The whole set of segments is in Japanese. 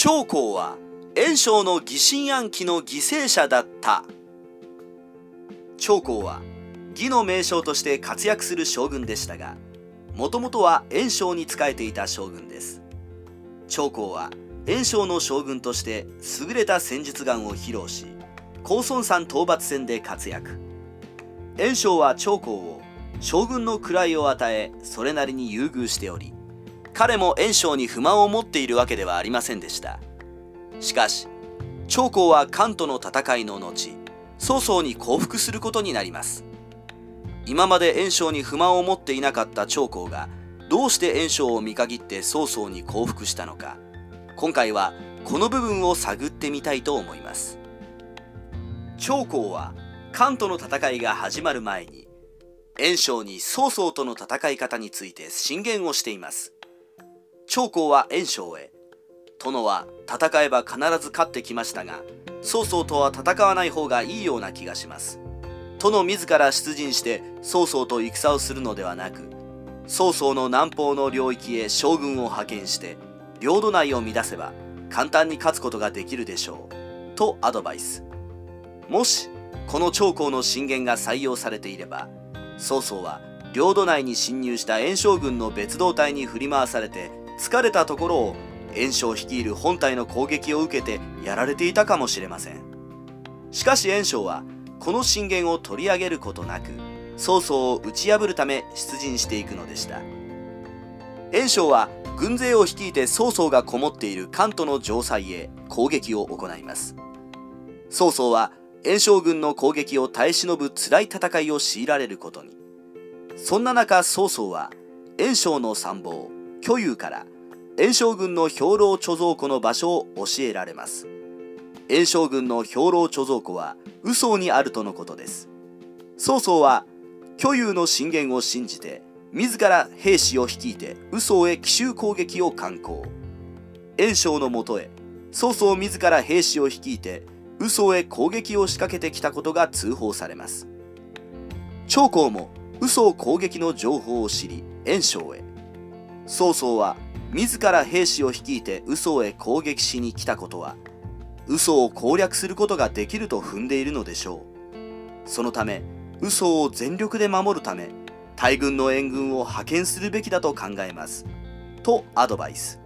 長江は袁紹の疑心暗鬼の犠牲者だった。長江は義の名将として活躍する将軍でしたがもともとは袁紹に仕えていた将軍です。長江は袁紹の将軍として優れた戦術眼を披露し高孫山討伐戦で活躍。袁紹は長江を将軍の位を与えそれなりに優遇しており彼も袁紹に不満を持っているわけではありませんでした。しかし長江は関との戦いの後曹操に降伏することになります。今まで袁紹に不満を持っていなかった長江がどうして袁紹を見限って曹操に降伏したのか。今回はこの部分を探ってみたいと思います。長江は関との戦いが始まる前に袁紹に曹操との戦い方について進言をしています。長江は袁紹へ。殿は戦えば必ず勝ってきましたが曹操とは戦わない方がいいような気がします。殿自ら出陣して曹操と戦をするのではなく曹操の南方の領域へ将軍を派遣して領土内を乱せば簡単に勝つことができるでしょう。とアドバイス。もしこの長江の進言が採用されていれば曹操は領土内に侵入した袁紹軍の別動隊に振り回されて疲れたところを袁紹率いる本体の攻撃を受けてやられていたかもしれません。しかし袁紹はこの進言を取り上げることなく曹操を打ち破るため出陣していくのでした。袁紹は軍勢を率いて曹操がこもっている関東の城塞へ攻撃を行います。曹操は袁紹軍の攻撃を耐え忍ぶ辛い戦いを強いられることに。そんな中曹操は袁紹の参謀巨勇から袁紹軍の兵糧貯蔵庫の場所を教えられます。袁紹軍の兵糧貯蔵庫は嘘にあるとのことです。曹操は巨勇の進言を信じて自ら兵士を率いて嘘へ奇襲攻撃を敢行。袁紹のもとへ曹操自ら兵士を率いて嘘へ攻撃を仕掛けてきたことが通報されます。長江も嘘攻撃の情報を知り袁紹へ。曹操は自ら兵士を率いて嘘へ攻撃しに来たことは嘘を攻略することができると踏んでいるのでしょう。そのため嘘を全力で守るため大軍の援軍を派遣するべきだと考えます。とアドバイス。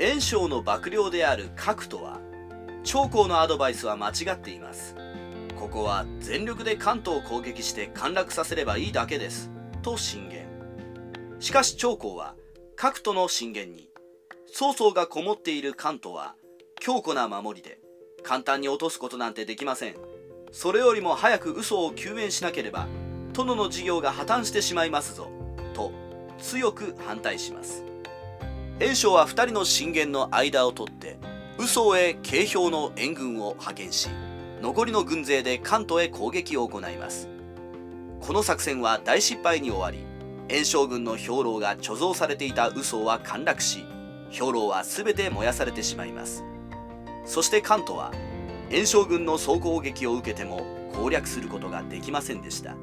袁紹の幕僚である核とは長江のアドバイスは間違っています。ここは全力で関東を攻撃して陥落させればいいだけです。と進言。しかし長江は各都の進言に曹操がこもっている関東は強固な守りで簡単に落とすことなんてできません。それよりも早く嘘を救援しなければ殿の事業が破綻してしまいますぞと強く反対します。袁紹は2人の進言の間を取って嘘へ京兵の援軍を派遣し残りの軍勢で関東へ攻撃を行います。この作戦は大失敗に終わり袁紹軍の兵糧が貯蔵されていた嘘は陥落し兵糧は全て燃やされてしまいます。そして関東は袁紹軍の総攻撃を受けても攻略することができませんでした。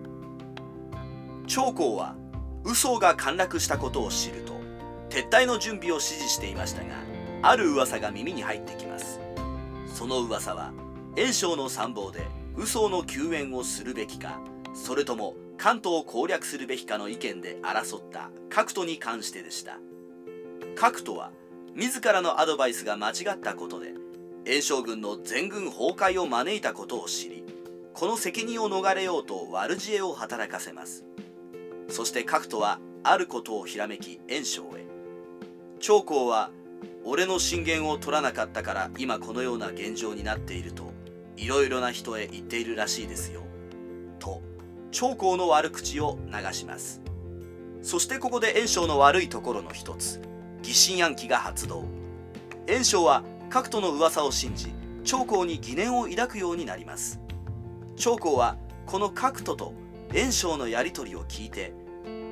長江は嘘が陥落したことを知ると撤退の準備を指示していましたがある噂が耳に入ってきます。その噂は袁紹の参謀で嘘の救援をするべきかそれとも関東を攻略するべきかの意見で争った角都に関してでした。角都は自らのアドバイスが間違ったことで袁紹軍の全軍崩壊を招いたことを知りこの責任を逃れようと悪知恵を働かせます。そして角都はあることをひらめき袁紹へ。長江は俺の進言を取らなかったから今このような現状になっているといろいろな人へ言っているらしいですよ。長江の悪口を流します。そしてここで袁紹の悪いところの一つ。疑心暗鬼が発動。袁紹は各都の噂を信じ長江に疑念を抱くようになります。長江はこの各都と袁紹のやり取りを聞いて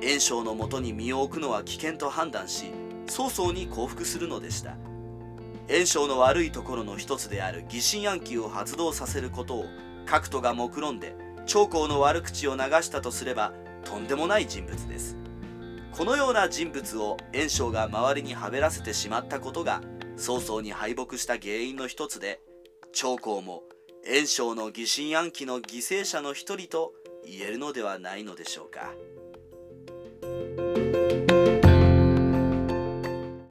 袁紹のもとに身を置くのは危険と判断し曹操に降伏するのでした。袁紹の悪いところの一つである疑心暗鬼を発動させることを各都が目論んで長江の悪口を流したとすればとんでもない人物ですこのような人物を袁紹が周りにはべらせてしまったことが曹操に敗北した原因の一つで長江も袁紹の疑心暗鬼の犠牲者の一人と言えるのではないのでしょうか。